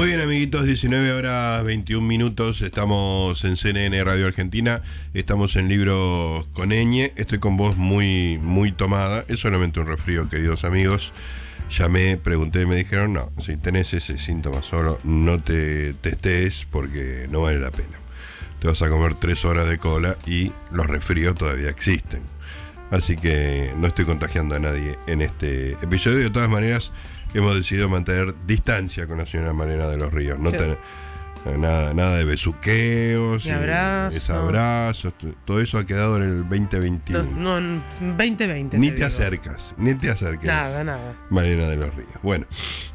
Muy bien, amiguitos, 19 horas 21 minutos. Estamos en CNN Radio Argentina. Estamos en Libro con Eñe. Estoy con voz muy, muy tomada. Es solamente un resfrío, queridos amigos. Llamé, pregunté me dijeron: no, si tenés ese síntoma solo, no te testes porque no vale la pena. Te vas a comer tres horas de cola y los resfríos todavía existen. Así que no estoy contagiando a nadie en este episodio. De todas maneras, hemos decidido mantener distancia con la señora Malena de los Ríos. No Sí. tener- nada, nada de besuqueos, Ni eh, abrazos. es abrazos, t- todo eso ha quedado en el 2021. Los- no, en 2020. ni te acercas, ni te acerques. Nada, nada. Malena de los Ríos. Bueno,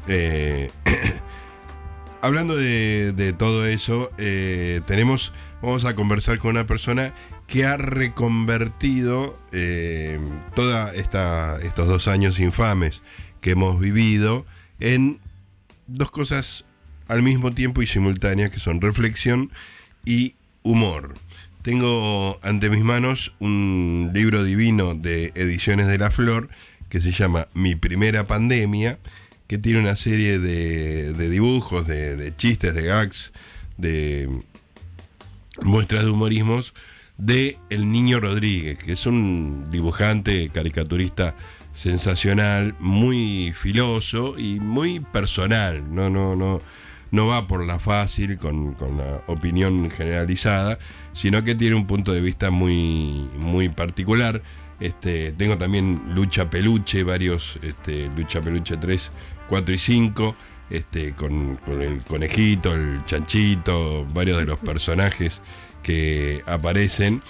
eh, hablando de, de todo eso, eh, tenemos, vamos a conversar con una persona que ha reconvertido eh, toda esta, estos dos años infames que hemos vivido en dos cosas al mismo tiempo y simultáneas que son reflexión y humor. Tengo ante mis manos un libro divino de Ediciones de la Flor que se llama Mi primera pandemia, que tiene una serie de, dibujos, de chistes, de gags, de muestras de humorismos de El Niño Rodríguez, que es un dibujante, caricaturista sensacional, muy filoso y muy personal. No, no, no, no va por la fácil con, con la opinión generalizada, sino que tiene un punto de vista muy, muy particular. Este, tengo también Lucha Peluche, varios este, Lucha Peluche 3, 4 y 5, este, con, con el conejito, el chanchito, varios de los personajes que aparecen,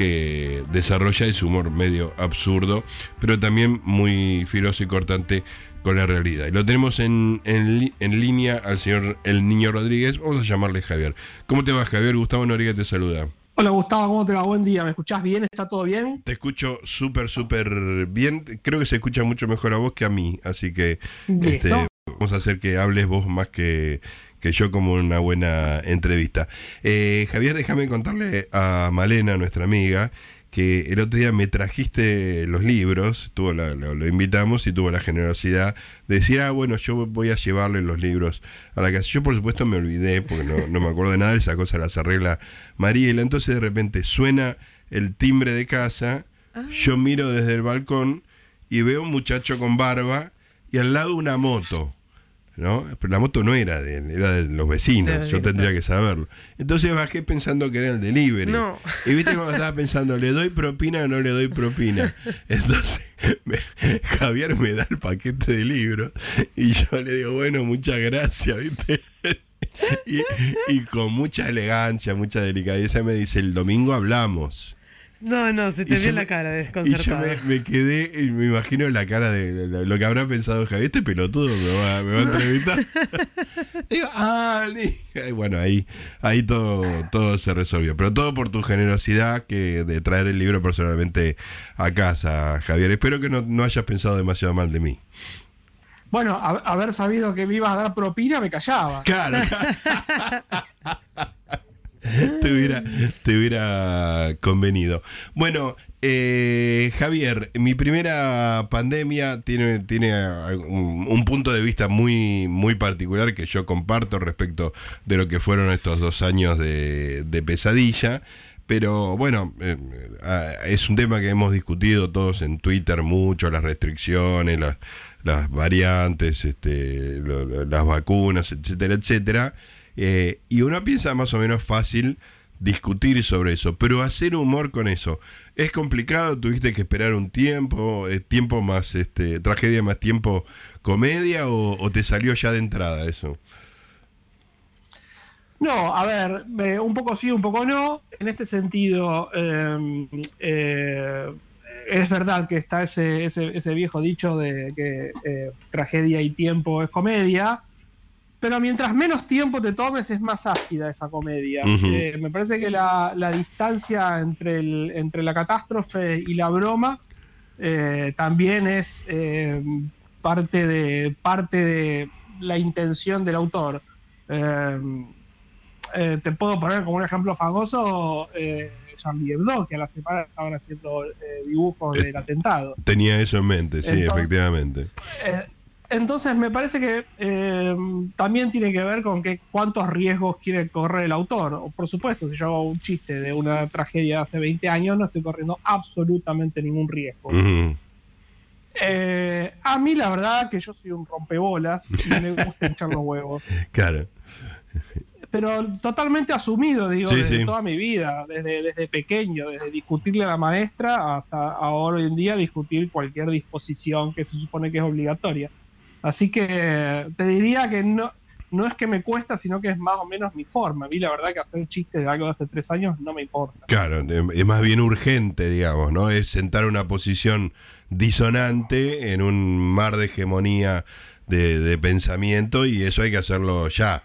que desarrolla ese humor medio absurdo, pero también muy filoso y cortante con la realidad. Y lo tenemos en, en, línea al señor El Niño Rodríguez, vamos a llamarle Javier. ¿Cómo te va Javier? Gustavo Noriega te saluda. Hola Gustavo, ¿cómo te va? Buen día, ¿me escuchás bien? ¿Está todo bien? Te escucho súper, súper bien. Creo que se escucha mucho mejor a vos que a mí, así que este, vamos a hacer que hables vos más que, que yo como una buena entrevista. Eh, Javier, déjame contarle a Malena, nuestra amiga, que el otro día me trajiste los libros, tuvo la- lo, lo invitamos y tuvo la generosidad de decir, ah, bueno, yo voy a llevarle los libros a la casa. Yo, por supuesto, me olvidé porque no, no me acuerdo de nada, esa cosa las arregla Mariela. Entonces, de repente, suena el timbre de casa, yo miro desde el balcón y veo un muchacho con barba y al lado una moto. ¿No? Pero la moto no era de, él, era de los vecinos, yo tendría que saberlo. Entonces bajé pensando que era el delivery. No. Y viste cuando estaba pensando, ¿le doy propina o no le doy propina? Entonces me- Javier me da el paquete de libros y yo le digo, bueno, muchas gracias, ¿viste? Y, y con mucha elegancia, mucha delicadeza me dice, el domingo hablamos. No, no, se te vio la me- cara Y yo desconcertada. me, me quedé, y me imagino la cara de lo- que habrá pensado Javier, este pelotudo me va, me va a entrevistar. Digo, ah, y bueno, ahí, ahí todo, todo se resolvió. Pero todo por tu generosidad que de traer el libro personalmente a casa, Javier. Espero que no, no hayas pensado demasiado mal de mí. Bueno, a- haber sabido que me ibas a dar propina, me callaba. Claro. te, hubiera, convenido. Bueno, eh, Javier, mi primera pandemia tiene, tiene un, un punto de vista muy, muy particular que yo comparto respecto de lo que fueron estos dos años de, pesadilla. Pero bueno, eh, es un tema que hemos discutido todos en Twitter mucho, las restricciones, las, las variantes, este, las vacunas, etcétera, etcétera. Eh, y uno piensa más o menos fácil discutir sobre eso, pero hacer humor con eso es complicado. Tuviste que esperar un tiempo, eh, tiempo más este, tragedia más tiempo comedia o, te salió ya de entrada eso. No, a ver, un poco sí, un poco no. En este sentido, eh, eh, es verdad que está ese, ese, ese viejo dicho de que eh, tragedia y tiempo es comedia, pero mientras menos tiempo te tomes es más ácida esa comedia. Eh, me parece que la, la distancia entre, el, entre la catástrofe y la broma eh, también es eh, parte, de, parte de la intención del autor. Eh, eh, te puedo poner como un ejemplo famoso eh, Charlie Hebdo, que a la semana estaban haciendo eh, dibujos del atentado. Tenía eso en mente, sí, Entonces- efectivamente. Entonces me parece que eh, también tiene que ver con que cuántos riesgos quiere correr el autor. Por supuesto, si yo hago un chiste de una tragedia de hace 20 años, no estoy corriendo absolutamente ningún riesgo. Eh, a mí la verdad que yo soy un rompebolas y me gusta echar los huevos. Claro. Pero totalmente asumido, digo, Sí, desde sí. toda mi vida, desde, desde pequeño, desde discutirle a la maestra hasta ahora hoy en día discutir cualquier disposición que se supone que es obligatoria. Así que te diría que no, no es que me cuesta, sino que es más o menos mi forma. A mí la verdad que hacer chistes de algo de hace tres años no me importa. Claro, es más bien urgente, digamos, ¿no? Es sentar una posición disonante en un mar de hegemonía de, de pensamiento y eso hay que hacerlo ya.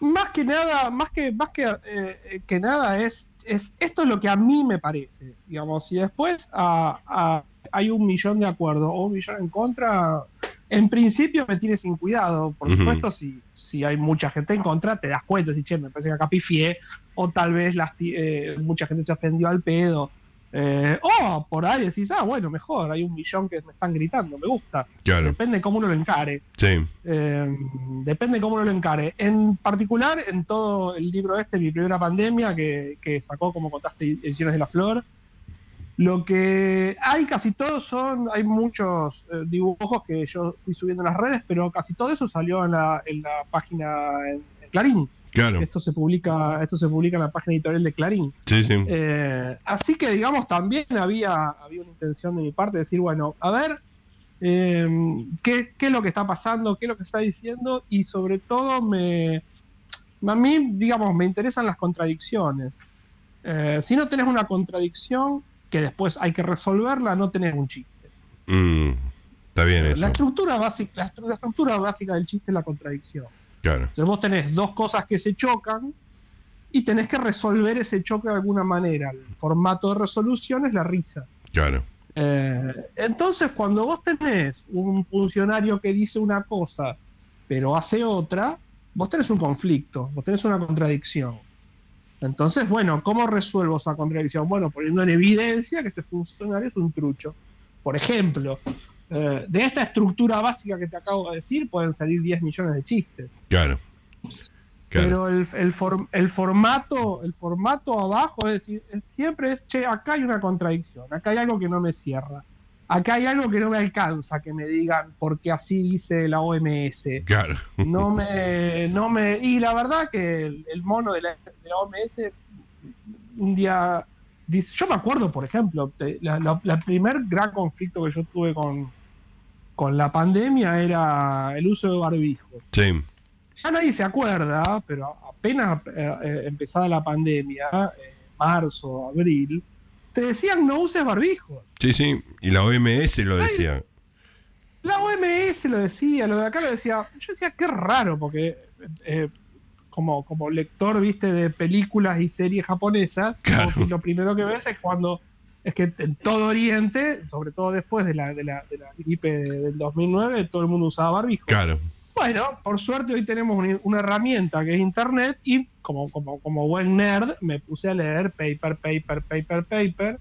Más que nada, más que, más que, eh, que nada es, es esto es lo que a mí me parece, digamos, si después ah, hay un millón de acuerdos o un millón en contra, en principio me tiene sin cuidado, por supuesto, si, si hay mucha gente en contra, te das cuenta, si che, me parece que acá pifié, o tal vez las, eh, mucha gente se ofendió al pedo, eh, o por ahí decís, ah, bueno, mejor, hay un millón que me están gritando, me gusta, Claro, depende de cómo uno lo encare. sí. Eh, depende de cómo uno lo encare. En particular, en todo el libro este, Mi Primera Pandemia, que, que sacó, como contaste, Ediciones de la Flor, lo que hay casi todos son, hay muchos eh, dibujos que yo fui subiendo en las redes, pero casi todo eso salió en la, en la página en, en Clarín. Claro, Esto se publica, esto se publica en la página editorial de Clarín. sí, sí. Eh, así que, digamos, también había, había una intención de mi parte de decir, bueno, a ver, eh, ¿qué, qué es lo que está pasando? ¿Qué es lo que está diciendo? Y sobre todo, me, a mí, digamos, me interesan las contradicciones. Eh, si no tenés una contradicción que después hay que resolverla, no tenés un chiste. Mm, está bien eso. La estructura, básica, la, estru- la estructura básica del chiste es la contradicción. Claro, Entonces vos tenés dos cosas que se chocan y tenés que resolver ese choque de alguna manera. El formato de resolución es la risa. claro. Eh, entonces, cuando vos tenés un funcionario que dice una cosa, pero hace otra, vos tenés un conflicto, vos tenés una contradicción. Entonces, bueno, ¿cómo resuelvo esa contradicción? Bueno, poniendo en evidencia que ese funcionario es un trucho. Por ejemplo, eh, de esta estructura básica que te acabo de decir, pueden salir 10 millones de chistes. Claro. Claro. Pero el, el, for- el formato, el formato abajo es decir, es- siempre es, che, acá hay una contradicción, acá hay algo que no me cierra, acá hay algo que no me alcanza que me digan porque así dice la OMS. Claro. No me, no me, y la verdad que el, el mono de la, de la OMS un día dice, yo me acuerdo, por ejemplo, la primer gran conflicto que yo tuve con, con la pandemia era el uso de barbijos Sí. ya nadie se acuerda, pero apenas eh, eh, empezada la pandemia, eh, marzo, abril, te decían no uses barbijos. Sí, sí. Y la OMS lo decía. La OMS lo decía, lo de acá lo decía. Yo decía, qué raro, porque eh, como, como lector, viste, de películas y series japonesas, Claro. lo primero que ves es cuando es que en todo Oriente, sobre todo después de la, de la, de la gripe del 2009, todo el mundo usaba barbijos. Claro. Bueno, por suerte hoy tenemos una, una herramienta que es Internet y como, como, como buen nerd me puse a leer paper, paper, paper, paper.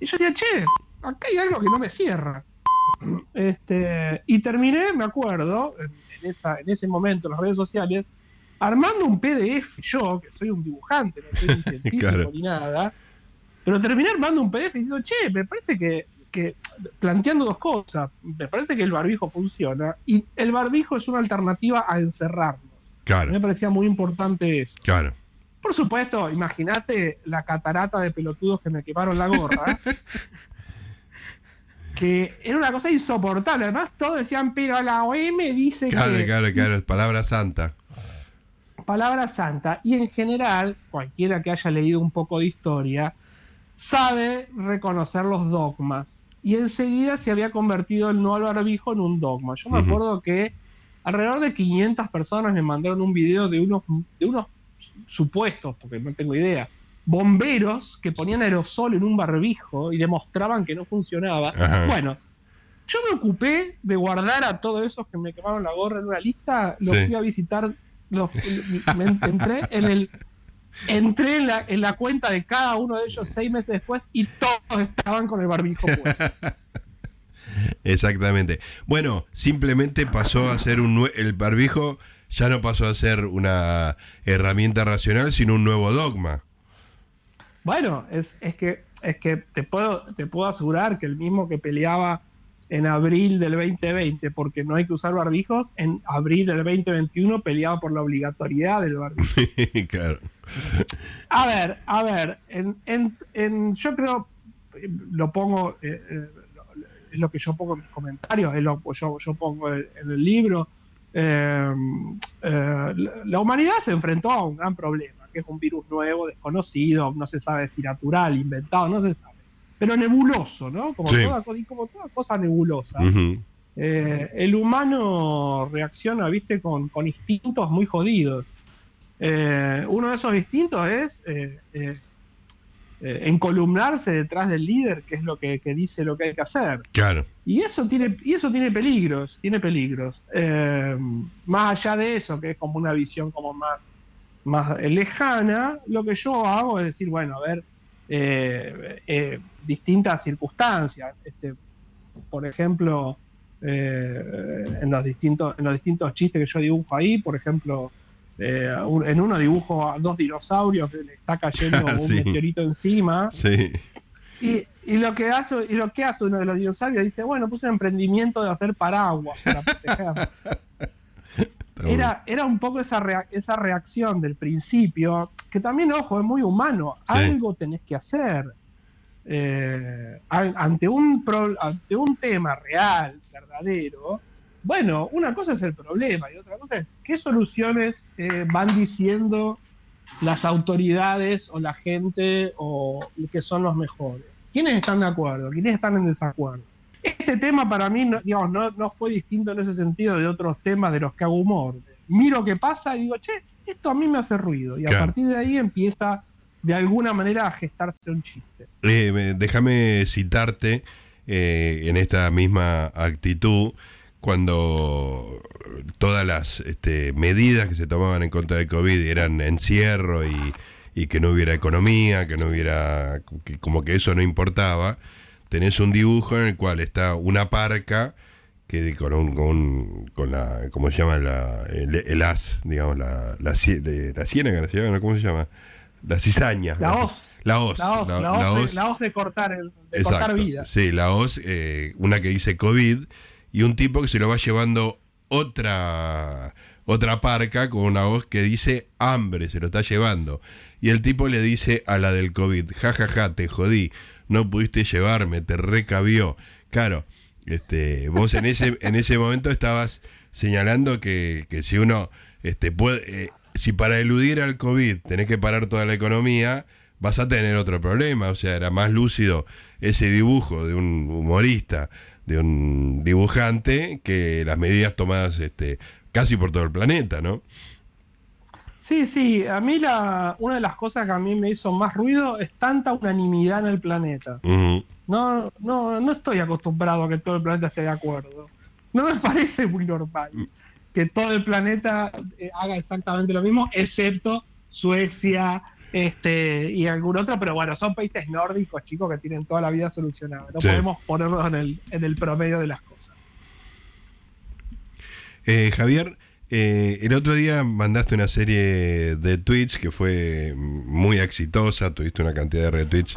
Y yo decía, che, acá hay algo que no me cierra. Este, y terminé, me acuerdo, en, esa, en ese momento en las redes sociales, armando un PDF, yo, que soy un dibujante, no soy un científico Claro. ni nada, pero terminé armando un PDF diciendo, che, me parece que, que planteando dos cosas. Me parece que el barbijo funciona y el barbijo es una alternativa a encerrarnos. Me Claro. parecía muy importante eso. Claro. Por supuesto, imagínate la catarata de pelotudos que me quemaron la gorra. que era una cosa insoportable. Además, todos decían, pero la OM dice Claro, que claro, claro. Es palabra santa. palabra santa. Y en general, cualquiera que haya leído un poco de historia, sabe reconocer los dogmas. Y enseguida se había convertido el no al barbijo en un dogma. Yo me acuerdo que alrededor de 500 personas me mandaron un video de unos, de unos supuestos, porque no tengo idea, bomberos que ponían aerosol en un barbijo y demostraban que no funcionaba. Ajá. Bueno, yo me ocupé de guardar a todos esos que me quemaron la gorra en una lista, los Sí. fui a visitar, los, me entré en el entré en la, en la cuenta de cada uno de ellos seis meses después y todos estaban con el barbijo puesto. Exactamente. Bueno, simplemente pasó a ser un el barbijo ya no pasó a ser una herramienta racional, sino un nuevo dogma. Bueno, es, es que es que te puedo te puedo asegurar que el mismo que peleaba en abril del 2020 porque no hay que usar barbijos, en abril del 2021 peleaba por la obligatoriedad del barbijo. claro. A ver, a ver, en, en- en- yo creo, lo pongo, eh, eh, lo- es lo que yo pongo en mis comentarios, es lo que yo, yo pongo en, en el libro. Eh, eh, la, humanidad se enfrentó a un gran problema, que es un virus nuevo, desconocido, no se sabe si natural, inventado, no se sabe. Pero nebuloso, ¿no? Como, Sí. toda, como toda cosa nebulosa. Eh, el humano reacciona, viste, con, con instintos muy jodidos. Eh, uno de esos instintos es eh, encolumnarse detrás del líder, que es lo que, que dice lo que hay que hacer. Claro. Y eso tiene, y eso tiene peligros, tiene peligros. Eh, más allá de eso, que es como una visión como más, más lejana, lo que yo hago es decir, bueno, a ver, eh, eh, distintas circunstancias. Este, por ejemplo, en, los distintos, en los distintos chistes que yo dibujo ahí, por ejemplo, eh, un- en uno dibujo a dos dinosaurios que le está cayendo un Sí. meteorito encima. Sí. Y, y lo que hace, y lo que hace uno de los dinosaurios dice, bueno, puse un emprendimiento de hacer paraguas para proteger. Era, era un poco esa, rea- esa reacción del principio, que también, ojo, es muy humano. Sí. Algo tenés que hacer. Eh, an- ante, un pro- ante un tema real, verdadero, bueno, una cosa es el problema y otra cosa es qué soluciones eh, van diciendo las autoridades o la gente o que son los mejores. ¿Quiénes están de acuerdo? ¿Quiénes están en desacuerdo? Este tema para mí no, digamos, no, no fue distinto en ese sentido de otros temas de los que hago humor. Miro qué pasa y digo, che, esto a mí me hace ruido. Y a Claro. partir de ahí empieza de alguna manera a gestarse un chiste. Eh, me- déjame citarte eh, en esta misma actitud cuando todas las este, medidas que se tomaban en contra del COVID eran encierro y, y que no hubiera economía, que no hubiera, que como que eso no importaba, tenés un dibujo en el cual está una parca que con, un, con, con la, ¿cómo se llama? La, el, el as, digamos, la, la, la ciénaga. ¿cómo se llama? La cizaña. La hoz. La hoz. La hoz, la, la- hoz, la de- hoz. la hoz de cortar, el, de cortar vidas. Sí, la hoz, eh, una que dice COVID, y un tipo que se lo va llevando otra, otra parca con una hoz que dice hambre, se lo está llevando. Y el tipo le dice a la del COVID, jajaja, ja, ja, te jodí, no pudiste llevarme, te recabió. Claro, este, vos en ese, en ese momento estabas señalando que, que si uno este, puede, eh, si para eludir al COVID tenés que parar toda la economía, vas a tener otro problema. O sea, era más lúcido ese dibujo de un humorista, de un dibujante, que las medidas tomadas este, casi por todo el planeta, ¿no? Sí, sí, a mí la, una de las cosas que a mí me hizo más ruido es tanta unanimidad en el planeta. No, no, no estoy acostumbrado a que todo el planeta esté de acuerdo. No me parece muy normal que todo el planeta eh, haga exactamente lo mismo, excepto Suecia este, y algún otro, pero bueno, son países nórdicos, chicos, que tienen toda la vida solucionada. No Sí. podemos ponernos en el, en el promedio de las cosas. Eh, Javier, eh, el otro día mandaste una serie de tweets que fue muy exitosa, tuviste una cantidad de retweets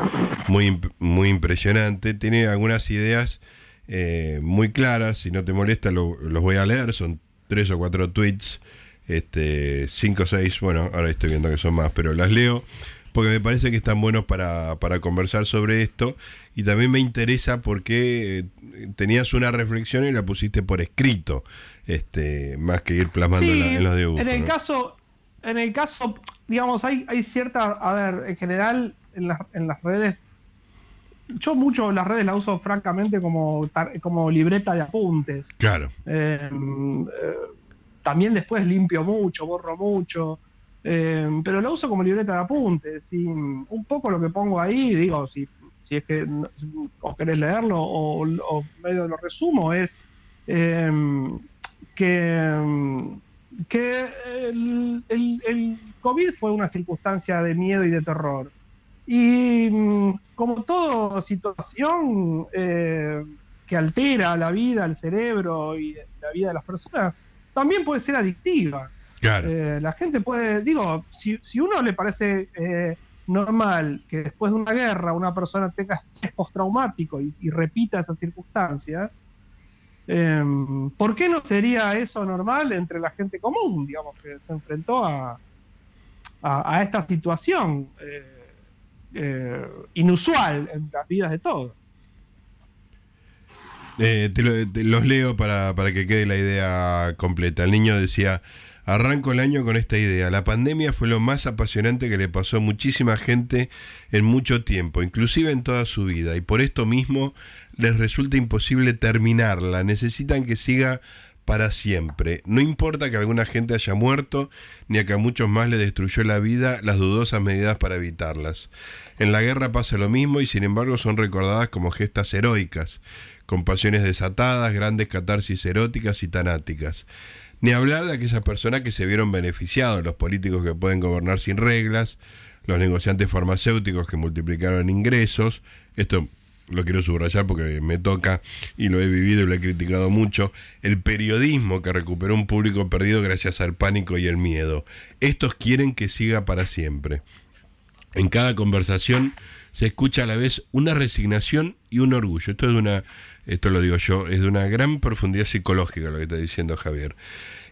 muy, imp- muy impresionante, tiene algunas ideas eh, muy claras, si no te molesta lo- los voy a leer, son tres o cuatro tweets, este, cinco o seis, bueno, ahora estoy viendo que son más, pero las leo porque me parece que están buenos para, para conversar sobre esto y también me interesa porque eh, tenías una reflexión y la pusiste por escrito, este, más que ir plasmando en, la- en los dibujos. En el ¿no? caso, en el caso, digamos, hay, hay cierta, a ver, en general en las, en las redes, yo mucho las redes las uso francamente como, como libreta de apuntes. Claro, Eh, eh, también después limpio mucho, borro mucho, eh, pero lo uso como libreta de apuntes. Y un poco lo que pongo ahí, digo, si, si es que os querés leerlo o, o medio lo resumo, es eh, que, que el, el- el COVID fue una circunstancia de miedo y de terror. Y mm, como toda situación, eh, que altera la vida, el cerebro y la vida de las personas, también puede ser adictiva. Claro. Eh, la gente puede, digo, si, si uno le parece eh, normal que después de una guerra una persona tenga estrés postraumático y, y repita esas circunstancias, eh, ¿por qué no sería eso normal entre la gente común, digamos, que se enfrentó a, a, a esta situación eh, inusual en las vidas de todos? Eh, te, lo- los leo para, para que quede la idea completa. El niño decía, arranco el año con esta idea. La pandemia fue lo más apasionante que le pasó a muchísima gente en mucho tiempo, inclusive en toda su vida. Y por esto mismo les resulta imposible terminarla. Necesitan que siga para siempre. No importa que alguna gente haya muerto, ni a que a muchos más le destruyó la vida las dudosas medidas para evitarlas. En la guerra pasa lo mismo y sin embargo son recordadas como gestas heroicas, con pasiones desatadas, grandes catarsis eróticas y tanáticas. Ni hablar de aquellas personas que se vieron beneficiados, los políticos que pueden gobernar sin reglas, los negociantes farmacéuticos que multiplicaron ingresos, esto lo quiero subrayar porque me toca y lo he vivido y lo he criticado mucho, el periodismo que recuperó un público perdido gracias al pánico y el miedo. Estos quieren que siga para siempre. En cada conversación se escucha a la vez una resignación y un orgullo. Esto es de una, esto lo digo yo, es de una gran profundidad psicológica lo que está diciendo Javier.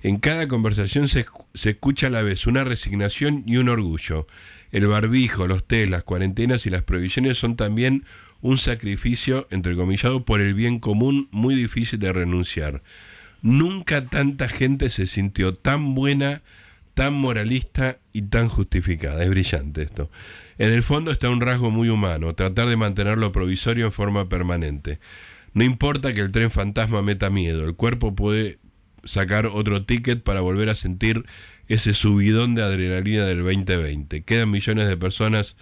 En cada conversación se, se escucha a la vez una resignación y un orgullo. El barbijo, los test, las cuarentenas y las provisiones son también un sacrificio, entrecomillado, por el bien común muy difícil de renunciar. Nunca tanta gente se sintió tan buena, tan moralista y tan justificada. Es brillante esto. En el fondo está un rasgo muy humano, tratar de mantener lo provisorio en forma permanente. No importa que el tren fantasma meta miedo, el cuerpo puede sacar otro ticket para volver a sentir ese subidón de adrenalina del 2020. Quedan millones de personas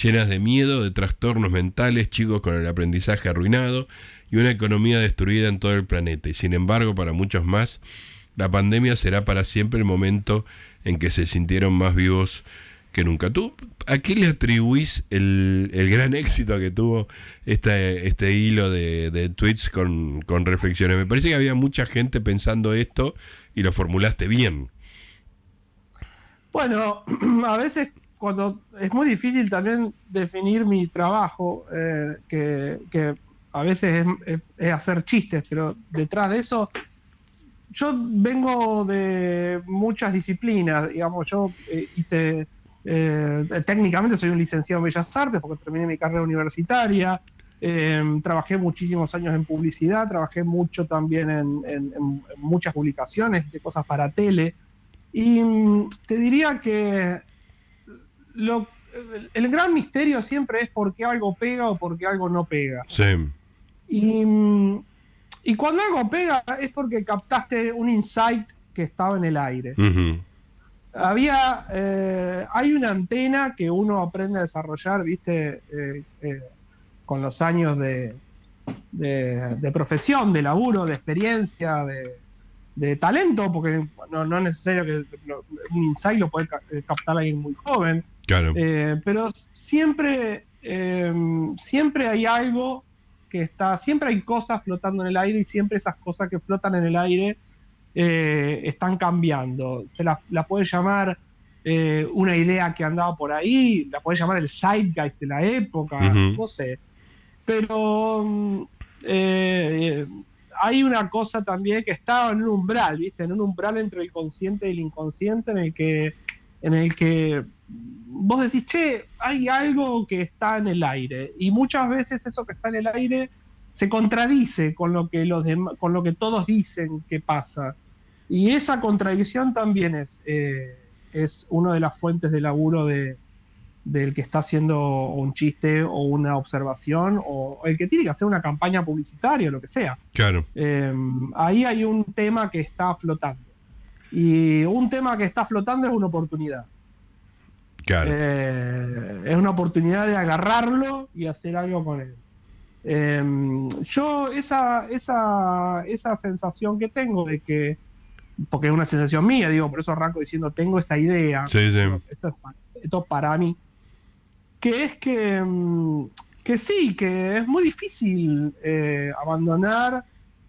llenas de miedo, de trastornos mentales, chicos con el aprendizaje arruinado y una economía destruida en todo el planeta. Y sin embargo, para muchos más, la pandemia será para siempre el momento en que se sintieron más vivos que nunca. ¿Tú a qué le atribuís el, el gran éxito que tuvo este, este hilo de, de tweets con, con reflexiones? Me parece que había mucha gente pensando esto y lo formulaste bien. Bueno, a veces cuando es muy difícil también definir mi trabajo, eh, que, que a veces es, hacer chistes, pero detrás de eso yo vengo de muchas disciplinas, digamos, yo eh, hice, eh, técnicamente soy un licenciado en Bellas Artes porque terminé mi carrera universitaria, eh, trabajé muchísimos años en publicidad, trabajé mucho también en, en- en muchas publicaciones, hice cosas para tele, y mm, te diría que lo, el gran misterio siempre es por qué algo pega o por qué algo no pega. Sí. Y, mm, y cuando algo pega es porque captaste un insight que estaba en el aire. Ujú. Había, eh, hay una antena que uno aprende a desarrollar, viste, Eh, eh, con los años de, de, de profesión, de laburo, de experiencia, de, de talento, porque no, no es necesario que lo- un insight lo puede eh, captar alguien muy joven. Claro. Eh, pero siempre, eh, siempre hay algo que está, siempre hay cosas flotando en el aire y siempre esas cosas que flotan en el aire eh, están cambiando. Se la, la puede llamar eh, una idea que andaba por ahí, la puede llamar el zeitgeist de la época, no sé. Pero mm, eh, hay una cosa también que está en un umbral, ¿viste? En un umbral entre el consciente y el inconsciente en el que, en el que vos decís, che, hay algo que está en el aire. Y muchas veces eso que está en el aire se contradice con lo que los con lo que todos dicen que pasa. Y esa contradicción también es, eh, es una de las fuentes de laburo de, del que está haciendo un chiste o una observación o el que tiene que hacer una campaña publicitaria o lo que sea. Claro. Eh, ahí hay un tema que está flotando. Y un tema que está flotando es una oportunidad. Claro. Eh, es una oportunidad de agarrarlo y hacer algo con él. Eh, yo esa, esa, esa sensación que tengo de que, porque es una sensación mía, digo, por eso arranco diciendo, tengo esta idea, Sí, sí. esto es, pa- esto es para mí, que es que mm, que sí, que es muy difícil eh, abandonar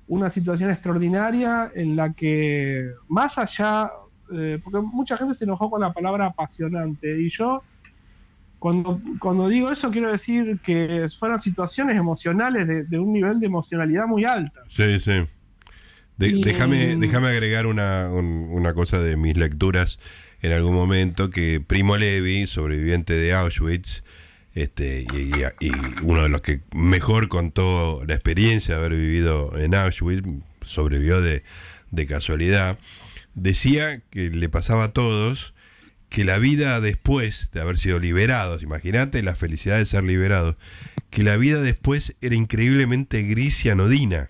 una situación extraordinaria en la que más allá, eh, porque mucha gente se enojó con la palabra apasionante y yo cuando, cuando digo eso quiero decir que fueron situaciones emocionales de, de un nivel de emocionalidad muy alta. Sí, sí. De- Y- déjame, déjame agregar una, un- una cosa de mis lecturas en algún momento que Primo Levi, sobreviviente de Auschwitz, este, y, y- y uno de los que mejor contó la experiencia de haber vivido en Auschwitz, sobrevivió de, de casualidad, decía que le pasaba a todos que la vida después de haber sido liberados, imagínate la felicidad de ser liberados, que la vida después era increíblemente gris y anodina.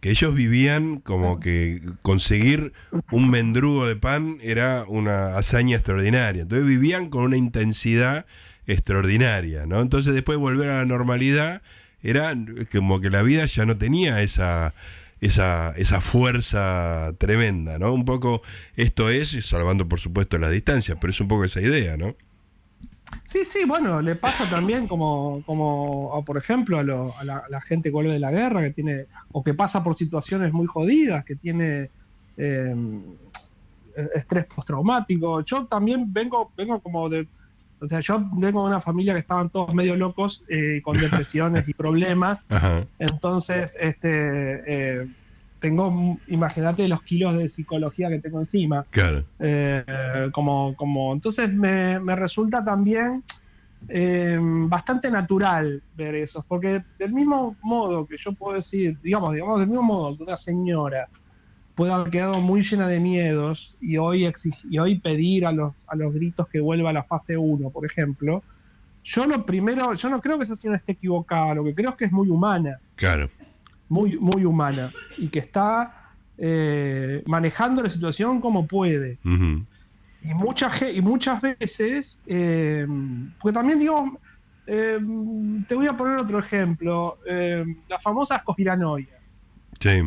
Que ellos vivían como que conseguir un mendrugo de pan era una hazaña extraordinaria. Entonces vivían con una intensidad extraordinaria, ¿no? Entonces después volver a la normalidad era como que la vida ya no tenía esa esa, esa fuerza tremenda, ¿no? Un poco esto es, salvando por supuesto las distancias, pero es un poco esa idea, ¿no? Sí, sí, bueno, le pasa también como, como por ejemplo, a, lo- a la, a la gente que vuelve de la guerra, que tiene, o que pasa por situaciones muy jodidas, que tiene eh, estrés postraumático. Yo también vengo, vengo como de, o sea, yo vengo de una familia que estaban todos medio locos, eh, con depresiones y problemas, Ajá. entonces, este, eh, tengo, imagínate los kilos de psicología que tengo encima. Claro. Eh, como, como, entonces me, me resulta también eh, bastante natural ver eso, porque del mismo modo que yo puedo decir, digamos, digamos, del mismo modo que una señora puede haber quedado muy llena de miedos y hoy, y hoy pedir a los, a los gritos que vuelva a la fase 1, por ejemplo, yo lo primero, yo no creo que esa señora esté equivocada, lo que creo es que es muy humana Claro. Muy, muy humana y que está eh, manejando la situación como puede. Ujú. Y, mucha, ge- y muchas veces, eh, porque también digo, eh, te voy a poner otro ejemplo, eh, las famosas conspiranoias. Sí.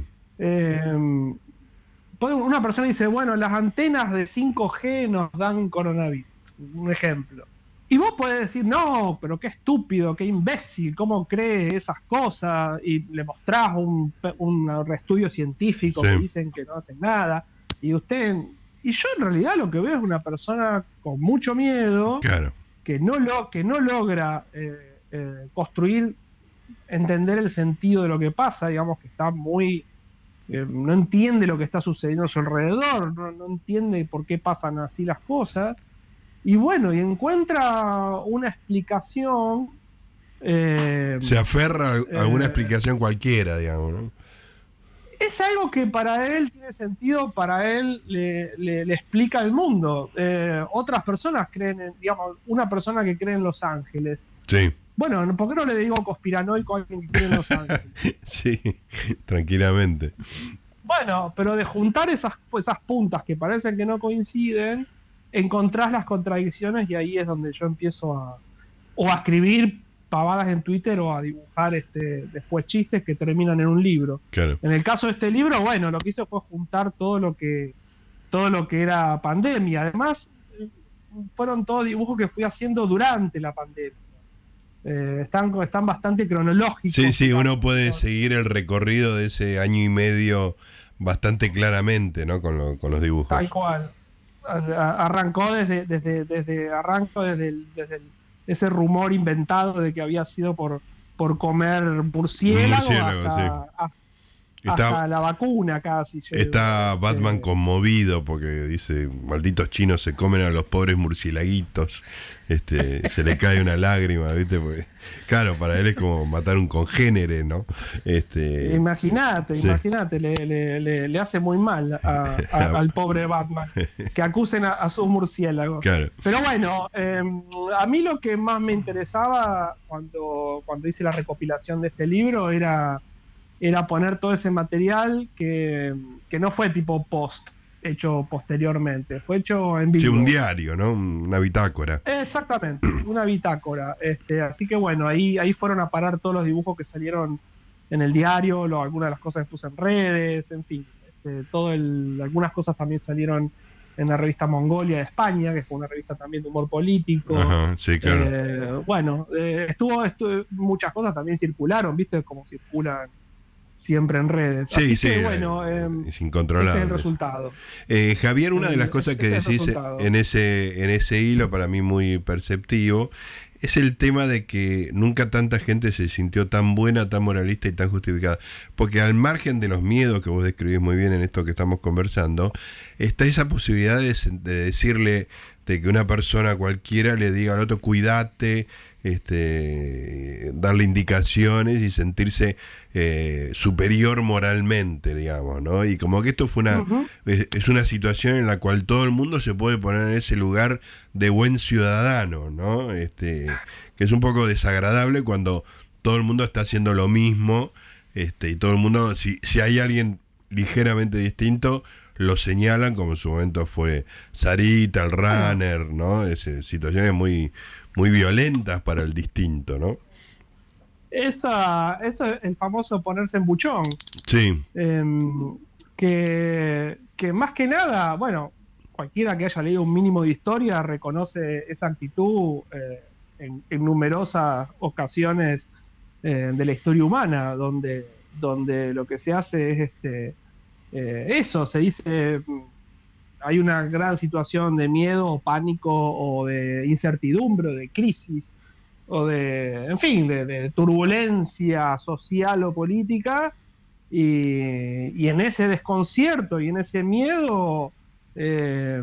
Una persona dice, bueno, las antenas de 5G nos dan coronavirus, un ejemplo. Y vos podés decir, no, pero qué estúpido, qué imbécil, cómo cree esas cosas. Y le mostrás un, un estudio científico Sí. que dicen que no hacen nada. Y usted. Y yo en realidad lo que veo es una persona con mucho miedo Claro. que no, lo, que no logra eh, eh, construir, entender el sentido de lo que pasa, digamos que está muy... eh, no entiende lo que está sucediendo a su alrededor, no, no entiende por qué pasan así las cosas. Y bueno, y encuentra una explicación... eh, Se aferra a Eh, alguna explicación cualquiera, digamos, ¿no? es algo que para él tiene sentido, para él le, le- le explica el mundo. Eh, otras personas creen, en, digamos, una persona que cree en Los Ángeles. Sí, Bueno, ¿por qué no le digo conspiranoico a alguien que cree en Los Ángeles? sí, tranquilamente. Bueno, pero de juntar esas, esas puntas que parecen que no coinciden, encontrás las contradicciones y ahí es donde yo empiezo a o a escribir pavadas en Twitter o a dibujar este después chistes que terminan en un libro. Claro. En el caso de este libro, bueno, lo que hice fue juntar todo lo que todo lo que era pandemia. Además, fueron todos dibujos que fui haciendo durante la pandemia. Eh, están, están bastante cronológicos. Sí, sí, uno puede seguir el recorrido de ese año y medio bastante claramente, ¿no? Con, lo- con los dibujos. Tal cual. Arrancó desde, desde, desde arranco desde, el- desde el- ese rumor inventado de que había sido por, por comer murciélago, Murciélago, hasta, a- Está- hasta la vacuna casi. llegó. Está Batman Eh, conmovido porque dice, malditos chinos se comen a los pobres murcielaguitos. Este, se le cae una lágrima, ¿viste? Porque, claro, para él es como matar un congénere, ¿no? Este, Imagínate, Sí. imagínate, le, le- le- le hace muy mal a- a- al pobre Batman que acusen a, a sus murciélagos. claro. Pero bueno, eh, a mí lo que más me interesaba cuando, cuando hice la recopilación de este libro era, era poner todo ese material que, que no fue tipo post, hecho posteriormente, fue hecho en vivo. Sí, un diario, ¿no? Una bitácora. Exactamente, una bitácora. Este, así que bueno, ahí, ahí fueron a parar todos los dibujos que salieron en el diario, lo- algunas de las cosas que puse en redes, en fin. Este, todo el, algunas cosas también salieron en la revista Mongolia de España, que fue una revista también de humor político. Ajá, sí, claro. Eh, bueno, eh, estuvo, estuvo- muchas cosas también circularon, ¿viste? Como circulan siempre en redes. sí, Así sí. que, bueno, eh, eh, es ese es incontrolable. el resultado. Eh, Javier, una de las Eh, cosas que decís en ese, en ese hilo, para mí muy perceptivo, es el tema de que nunca tanta gente se sintió tan buena, tan moralista y tan justificada. Porque al margen de los miedos que vos describís muy bien en esto que estamos conversando, está esa posibilidad de, de decirle de que una persona cualquiera le diga al otro, cuídate, este, darle indicaciones y sentirse eh, superior moralmente, digamos, ¿no? Y como que esto fue una, es, es una situación en la cual todo el mundo se puede poner en ese lugar de buen ciudadano, ¿no? Este, que es un poco desagradable cuando todo el mundo está haciendo lo mismo, este, y todo el mundo, si, si hay alguien ligeramente distinto, lo señalan, como en su momento fue Sarita, el runner, ¿no? Es, situaciones muy, muy violentas para el distinto, ¿no? Esa, eso es el famoso ponerse en buchón. Sí, Em, que, que más que nada, bueno, cualquiera que haya leído un mínimo de historia reconoce esa actitud eh, en, en numerosas ocasiones eh, de la historia humana, donde, donde lo que se hace es este, eh, eso, se dice, hay una gran situación de miedo o pánico o de incertidumbre o de crisis o de, en fin, de, de turbulencia social o política y, y en ese desconcierto y en ese miedo eh,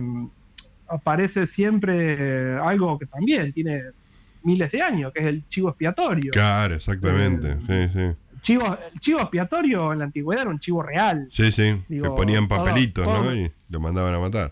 aparece siempre eh, algo que también tiene miles de años, que es el chivo expiatorio. claro, exactamente. Sí, sí. Chivo, el chivo expiatorio en la antigüedad era un chivo real. Sí, sí. Digo, Le ponían todo- papelitos, ¿no? Y lo mandaban a matar.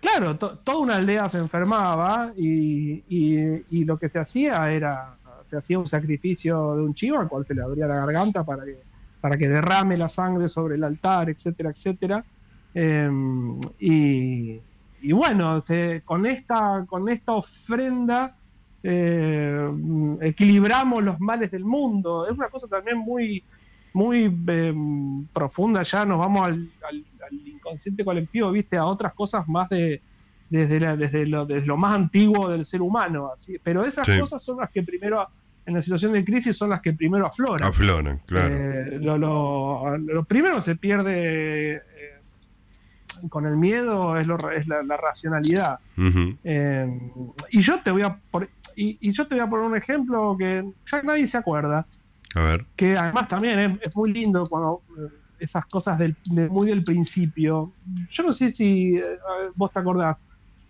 Claro, to- toda una aldea se enfermaba y, y- y lo que se hacía era, se hacía un sacrificio de un chivo al cual se le abría la garganta para que, para que derrame la sangre sobre el altar, etcétera, etcétera. Em, y, y bueno, se- con, esta, con esta ofrenda eh, equilibramos los males del mundo. Es una cosa también muy, muy em, profunda, ya nos vamos al, al- al inconsciente colectivo, viste, a otras cosas más de desde, la- desde, lo, desde lo más antiguo del ser humano. Así. Pero esas Sí. cosas son las que primero, en la situación de crisis, son las que primero afloran. Afloran, claro. Eh, lo, lo- lo primero que se pierde eh, con el miedo es, lo, es la, la racionalidad. Eh, y yo te voy a por- y, y yo te voy a poner un ejemplo que ya nadie se acuerda, A ver. que además también es, es muy lindo cuando eh, esas cosas del, de- muy del principio. Yo no sé si eh, vos te acordás,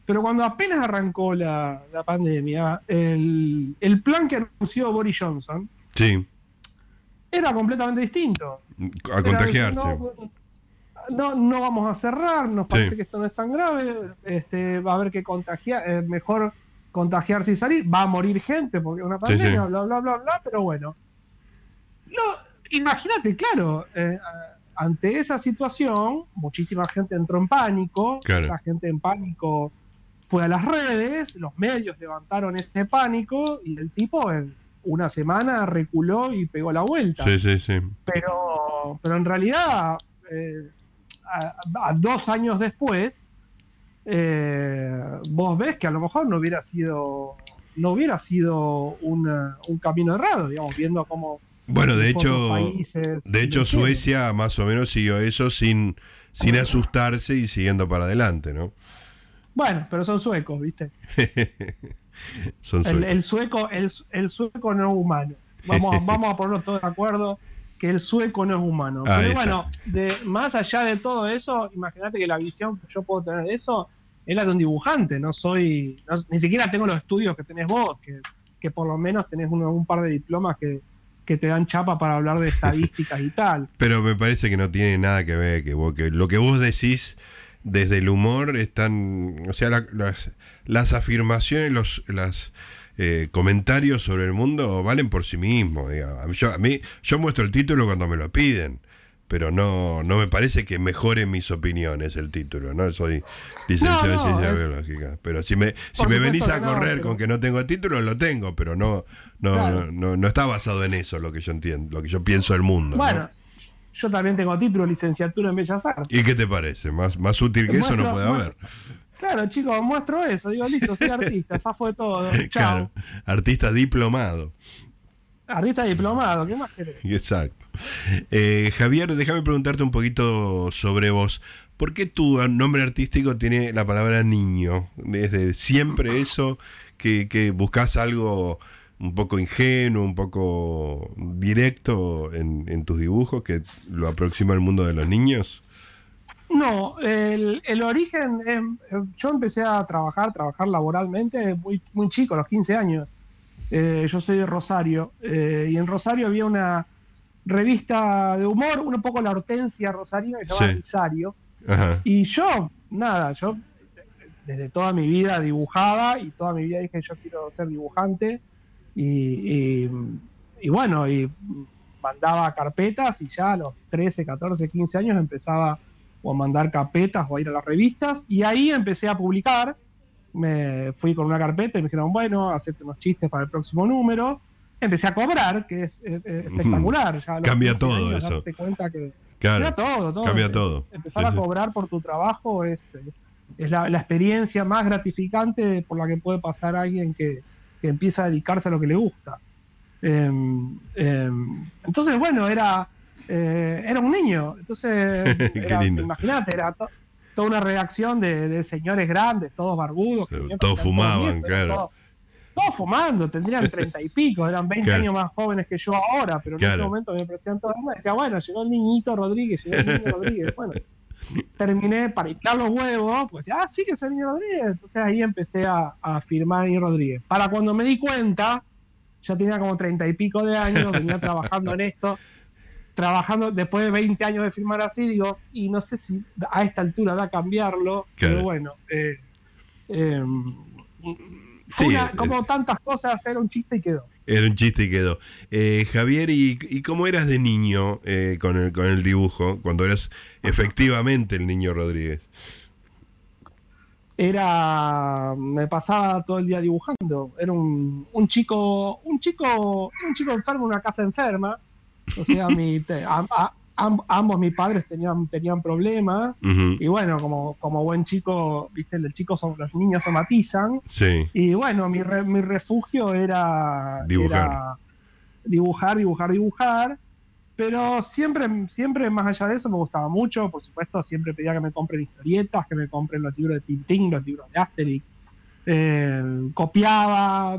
pero cuando apenas arrancó la, la pandemia, el, el plan que anunció Boris Johnson Sí. era completamente distinto. A Era, contagiarse. No, no, no vamos a cerrar, nos parece Sí. que esto no es tan grave, este, va a haber que contagiar, eh, mejor contagiarse y salir, va a morir gente porque es una Sí, sí. pandemia, bla, bla, bla, bla, pero bueno. No, imagínate, claro, eh, ante esa situación, muchísima gente entró en pánico, Claro. la gente en pánico fue a las redes, los medios levantaron este pánico y el tipo en una semana reculó y pegó la vuelta Sí, sí, sí. pero, pero en realidad, eh, a, a dos años después, eh, vos ves que a lo mejor no hubiera sido no hubiera sido una- un camino errado, digamos, viendo cómo Bueno, de hecho, países de hecho. Suecia más o menos siguió eso sin, sin asustarse y siguiendo para adelante, ¿no? Bueno, pero son suecos, ¿viste? Son El, suecos. el sueco, el, el sueco no es humano. Vamos, vamos a ponernos todos de acuerdo que el sueco no es humano. Ahí Pero bueno, de, más allá de todo eso, imagínate que la visión que yo puedo tener de eso es la de un dibujante. No soy, no- ni siquiera tengo los estudios que tenés vos, que, que por lo menos tenés uno- un par de diplomas que, que te dan chapa para hablar de estadísticas y tal. Pero me parece que no tiene nada que ver que, vos- que lo que vos decís desde el humor están, o sea, la- las, las afirmaciones, los las eh, comentarios sobre el mundo valen por sí mismos. digamos. A mí- Yo, a mí, yo muestro el título cuando me lo piden, pero no, no me parece que mejore mis opiniones el título, ¿no? Soy licenciado No, no, en ciencias es- biológicas. Pero si me, si me venís a no, correr con que no tengo título, lo tengo, pero no, no, Claro. no, no está basado en eso lo que yo entiendo, lo que yo pienso del mundo. ¿no? Bueno, yo también tengo título licenciatura en Bellas Artes. ¿Y qué te parece? Más, más útil que eso no Muestro- puede haber. Claro, chicos, muestro eso. Digo, listo, soy artista, esa fue todo. Chao. Claro, artista diplomado. Artista diplomado, ¿qué más querés? Exacto. Eh, Javier, déjame preguntarte un poquito sobre vos. ¿Por qué tu nombre artístico tiene la palabra niño? Desde siempre eso, que, que buscas algo un poco ingenuo, un poco directo en, en tus dibujos que lo aproxima al mundo de los niños. No, el, el origen, eh, yo empecé a trabajar, trabajar laboralmente muy, muy chico, a los 15 años. Eh, yo soy de Rosario eh, y en Rosario había una revista de humor, un poco la hortensia rosarina que se llama Sí. Rosario. Ajá. Y yo, nada, yo desde toda mi vida dibujaba y toda mi vida dije yo quiero ser dibujante y, y- y bueno, y mandaba carpetas y ya a los 13, 14, 15 años empezaba o a mandar carpetas o a ir a las revistas y ahí empecé a publicar. Me fui con una carpeta y me dijeron, bueno, hacete unos chistes para el próximo número. Empecé a cobrar, que es eh, espectacular. Ya Cambia 15 todo años eso. darte cuenta que, Claro. Cambia todo, todo. Cambia todo. Empezar Sí, a cobrar por tu trabajo es, es la, la experiencia más gratificante por la que puede pasar alguien que, que empieza a dedicarse a lo que le gusta. Em, em, entonces, bueno, era, eh, era un niño. Entonces, imagínate, era to- toda una redacción de, de señores grandes, todos barbudos. Eh, todos 30 fumaban, claro. Todos, todos fumando, tendrían treinta y pico, eran 20 Claro. años más jóvenes que yo ahora, pero en Claro. ese momento me parecían todos y decía, bueno, llegó el niñito Rodríguez, llegó el niño Rodríguez. Bueno, terminé para inflar los huevos, pues ah, sí que es el niño Rodríguez. Entonces ahí empecé a, a firmar niño Rodríguez. Para cuando me di cuenta, ya tenía como treinta y pico de años, venía trabajando en esto, trabajando después de 20 años de firmar así, digo, y no sé si a esta altura da cambiarlo, Claro. pero bueno. eh, eh, fue Sí, una- eh, como tantas cosas, era un chiste y quedó. Era un chiste y quedó. Eh, Javier, ¿y, y cómo eras de niño eh, con, el, con el dibujo? Cuando eras efectivamente el niño Rodríguez. era me pasaba todo el día dibujando era un, un chico un chico un chico enfermo en una casa enferma o sea mi te- a- a- am- ambos mis padres tenían tenían problemas. Y bueno como como buen chico viste el chico son los niños somatizan. Sí, y bueno mi, re- mi refugio era Dibujar. era dibujar dibujar dibujar. Pero siempre, siempre más allá de eso me gustaba mucho, por supuesto, siempre pedía que me compren historietas, que me compren los libros de Tintín, los libros de Asterix. Eh, copiaba,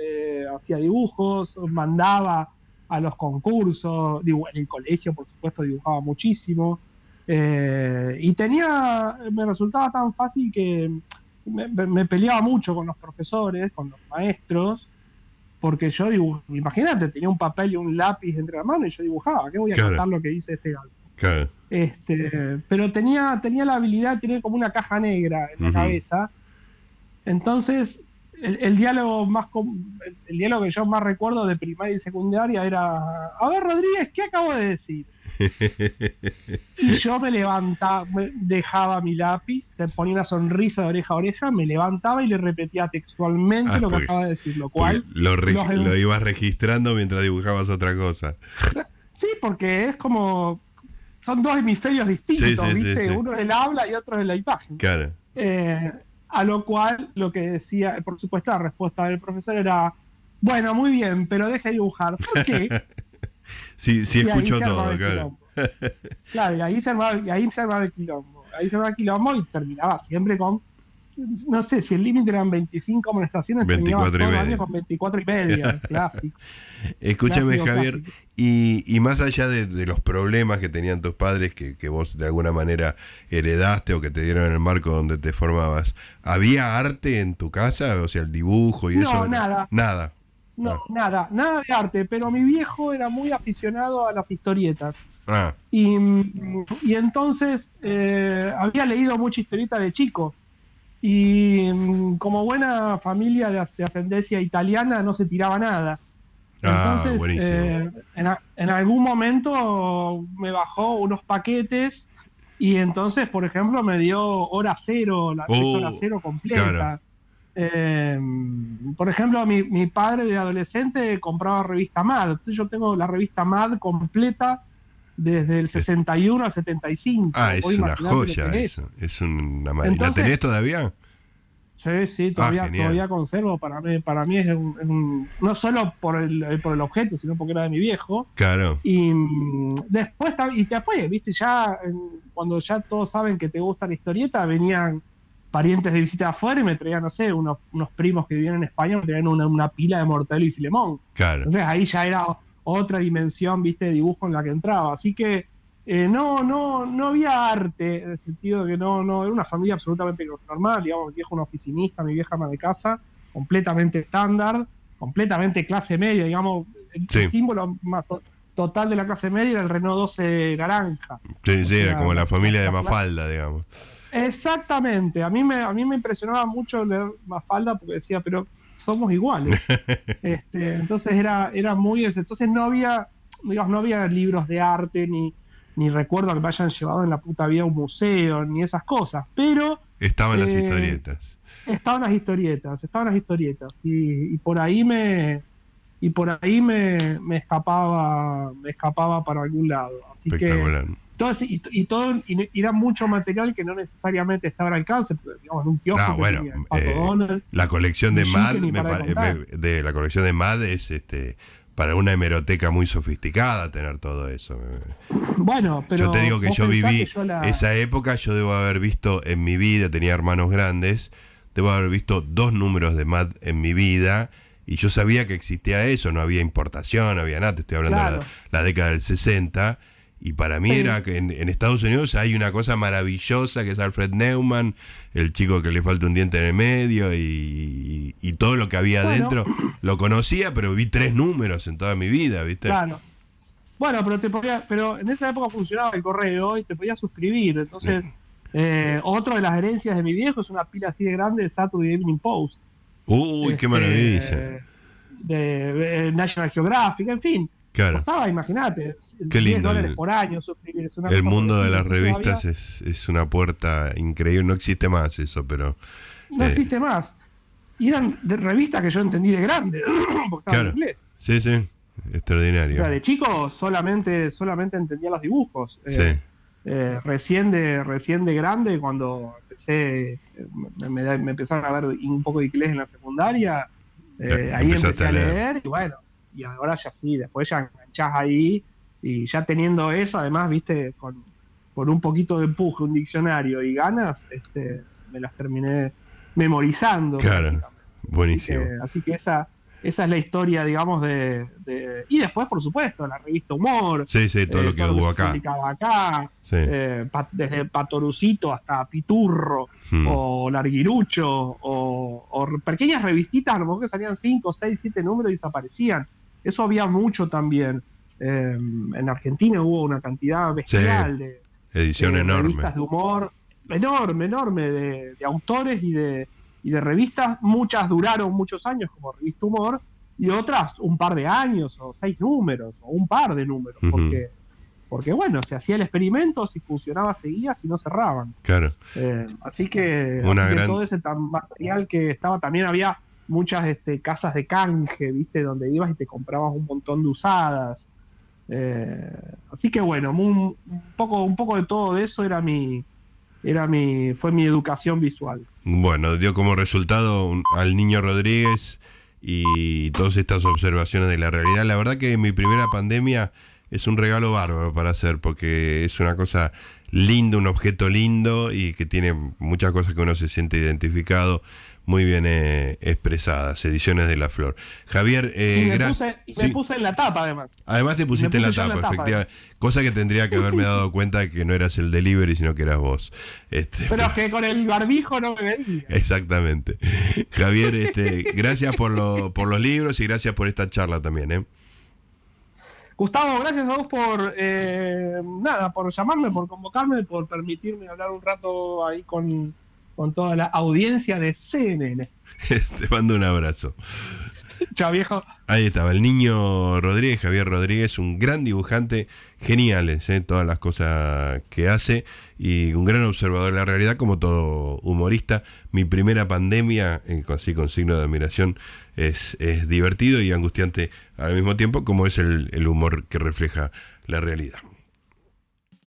eh, hacía dibujos, mandaba a los concursos, dibu- en el colegio, por supuesto, dibujaba muchísimo. Eh, y tenía, me resultaba tan fácil que me, peleaba mucho con los profesores, con los maestros, porque yo dibujaba, imagínate, tenía un papel y un lápiz entre la mano y yo dibujaba, ¿qué voy a Claro. contar lo que dice este gallo? claro. Este, pero tenía, tenía la habilidad de tener como una caja negra en la cabeza. Entonces, el, el diálogo más com- el, el diálogo que yo más recuerdo de primaria y secundaria era, a ver Rodríguez, ¿qué acabo de decir? Y yo me levantaba, me dejaba mi lápiz, te ponía una sonrisa de oreja a oreja, me levantaba y le repetía textualmente Ah, lo que acaba de decir, lo cual lo, re- los- lo ibas registrando mientras dibujabas otra cosa. Sí, porque es como. Son dos hemisferios distintos, Sí, sí, sí, ¿viste? sí. Uno es el habla y otro es la imagen. Claro. Eh, a lo cual, lo que decía, por supuesto, la respuesta del profesor era: Bueno, muy bien, pero deje de dibujar. ¿Por qué? Sí, sí Y armaba todo, claro. Claro, y ahí se armaba, y ahí se armaba el quilombo. Ahí se armaba el quilombo y terminaba siempre con. No sé si el límite eran 25 amonestaciones, 24 y media. con 24 y media, clásico. Escúchame, Clásico, Javier, clásico. y, y más allá de, de los problemas que tenían tus padres, que, que vos de alguna manera heredaste o que te dieron en el marco donde te formabas, ¿había arte en tu casa? O sea, el dibujo y No, eso. nada. Nada. No, Ah. nada, nada de arte, pero mi viejo era muy aficionado a las historietas. Ah, Y, y entonces eh, había leído mucha historieta de chico. Y mm, como buena familia de, as- de ascendencia italiana no se tiraba nada. Ah, Entonces, buenísimo. eh, en, a- en algún momento me bajó unos paquetes y entonces, por ejemplo, me dio hora cero, la Oh, hora cero completa. claro. Eh, por ejemplo, mi, mi padre de adolescente compraba revista MAD. Entonces yo tengo la revista MAD completa desde el 61 al 75. Ah, es una joya eso. Es una maravilla. ¿La tenés todavía? Sí, sí, todavía, Ah, genial. todavía conservo. Para mí, para mí es un, un- no solo por el, eh, por el objeto, sino porque era de mi viejo. Claro. Y mm, después, y después, viste, ya cuando ya todos saben que te gusta la historieta, venían parientes de visita de afuera y me traían, no sé, unos, unos primos que vivían en España, me traían una, una pila de Mortadelo y Filemón. Claro. Entonces ahí ya era otra dimensión, viste, de dibujo en la que entraba. Así que eh, no, no, no había arte, en el sentido de que no, no, era una familia absolutamente normal, digamos, mi viejo un oficinista, mi vieja ama de casa, completamente estándar, completamente clase media, digamos, el, Sí. símbolo más to- total de la clase media era el Renault 12 naranja. Sí, sí, era como la familia de Mafalda, digamos. Exactamente, a mí me, a mí me impresionaba mucho leer Mafalda porque decía, pero somos iguales. Este, entonces era, era muy. Entonces no había, digamos, no había libros de arte, ni, ni recuerdo que me hayan llevado en la puta vida a un museo, ni esas cosas. Pero Estaban las Eh, historietas. estaban las historietas, estaban las historietas. Y, y por ahí me. Y por ahí me, me escapaba, me escapaba para algún lado. Así que Espectacular. Y, y todo y, y era mucho material que no necesariamente estaba al alcance, digamos, en un kiosco Ah, bueno, eh, Donald. La colección de Mad, me de la colección de Mad es este para una hemeroteca muy sofisticada tener todo eso. Bueno, pero yo te digo que yo viví que yo la- esa época, yo debo haber visto en mi vida, tenía hermanos grandes, debo haber visto dos números de Mad en mi vida y yo sabía que existía eso, no había importación, no había nada, te estoy hablando de la década del 60 y para mí era que en, en Estados Unidos hay una cosa maravillosa que es Alfred Neumann, el chico que le falta un diente en el medio y, y todo lo que había Bueno. adentro. Lo conocía, pero vi tres números en toda mi vida, ¿viste? Claro. Bueno, pero te podía, pero en esa época funcionaba el correo y te podías suscribir. Entonces, eh, otro de las herencias de mi viejo es una pila así de grande de Saturday Evening Post. Uy, qué Este, maravilla. De, de National Geographic, en fin. Claro. Costaba, imagínate, Qué 10 lindo dólares el- por año suscribirse. El mundo de las revistas es, es una puerta increíble. No existe más eso, pero. No eh, existe más. Y eran de revistas que yo entendí de grande, porque Claro. en inglés. Sí, sí. O Extraordinario. sea, de chico solamente, solamente entendía los dibujos. Eh, Sí. eh, recién, de, recién de grande, cuando empecé, me, me- me empezaron a dar un poco de inglés en la secundaria, eh, ahí empecé a leer. y bueno, y ahora ya sí, después ya enganchás ahí y ya teniendo eso, además, viste, con, con un poquito de empuje, un diccionario y ganas, este, me las terminé memorizando. Claro. Buenísimo. Así que, así que esa, esa es la historia, digamos, de, de- Y después, por supuesto, la revista Humor. Sí, sí, todo eh, lo que hubo acá. acá, Sí. eh, pa- desde Patorucito hasta Piturro, Mm. o Larguirucho, o, o pequeñas revistitas, a lo mejor que salían 5, 6, 7 números y desaparecían. Eso había mucho también. Eh, en Argentina hubo una cantidad bestial de, Edición de enorme. revistas de humor, enorme, enorme, de, de autores y de, y de revistas. Muchas duraron muchos años como revista humor, y otras un par de años, o seis números, o un par de números, porque, porque bueno, se hacía el experimento, si funcionaba seguía, si no cerraban. Claro. Eh, así que, Una así que gran- todo ese material que estaba, también había muchas este, casas de canje, ¿viste? Donde ibas y te comprabas un montón de usadas. Eh, así que bueno, un, poco, un poco de todo eso era mi, era mi, fue mi educación visual. Bueno, dio como resultado un- al niño Rodríguez y todas estas observaciones de la realidad. La verdad que mi primera pandemia es un regalo bárbaro para hacer porque es una cosa linda, un objeto lindo y que tiene muchas cosas que uno se siente identificado, muy bien eh, expresadas. Ediciones de la Flor. Javier, eh, y me, gracias. puse, y me Sí. puse en la tapa además. Además te pusiste en la en tapa, la tapa, efectivamente. Cosa que tendría que haberme dado cuenta de que no eras el delivery, sino que eras vos. Este, Pero es que con el barbijo no me veía. Exactamente. Javier, este, gracias por, lo- por los libros y gracias por esta charla también. ¿eh? Gustavo, gracias a vos por eh, nada, por llamarme, por convocarme, por permitirme hablar un rato ahí con, con toda la audiencia de CNN. Te mando un abrazo. Chao viejo. Ahí estaba el niño Rodríguez, Javier Rodríguez, un gran dibujante, geniales ¿eh? todas las cosas que hace y un gran observador de la realidad como todo humorista. Mi primera pandemia, eh, con, sí, con signo de admiración, es, es divertido y angustiante al mismo tiempo como es el, el humor que refleja la realidad.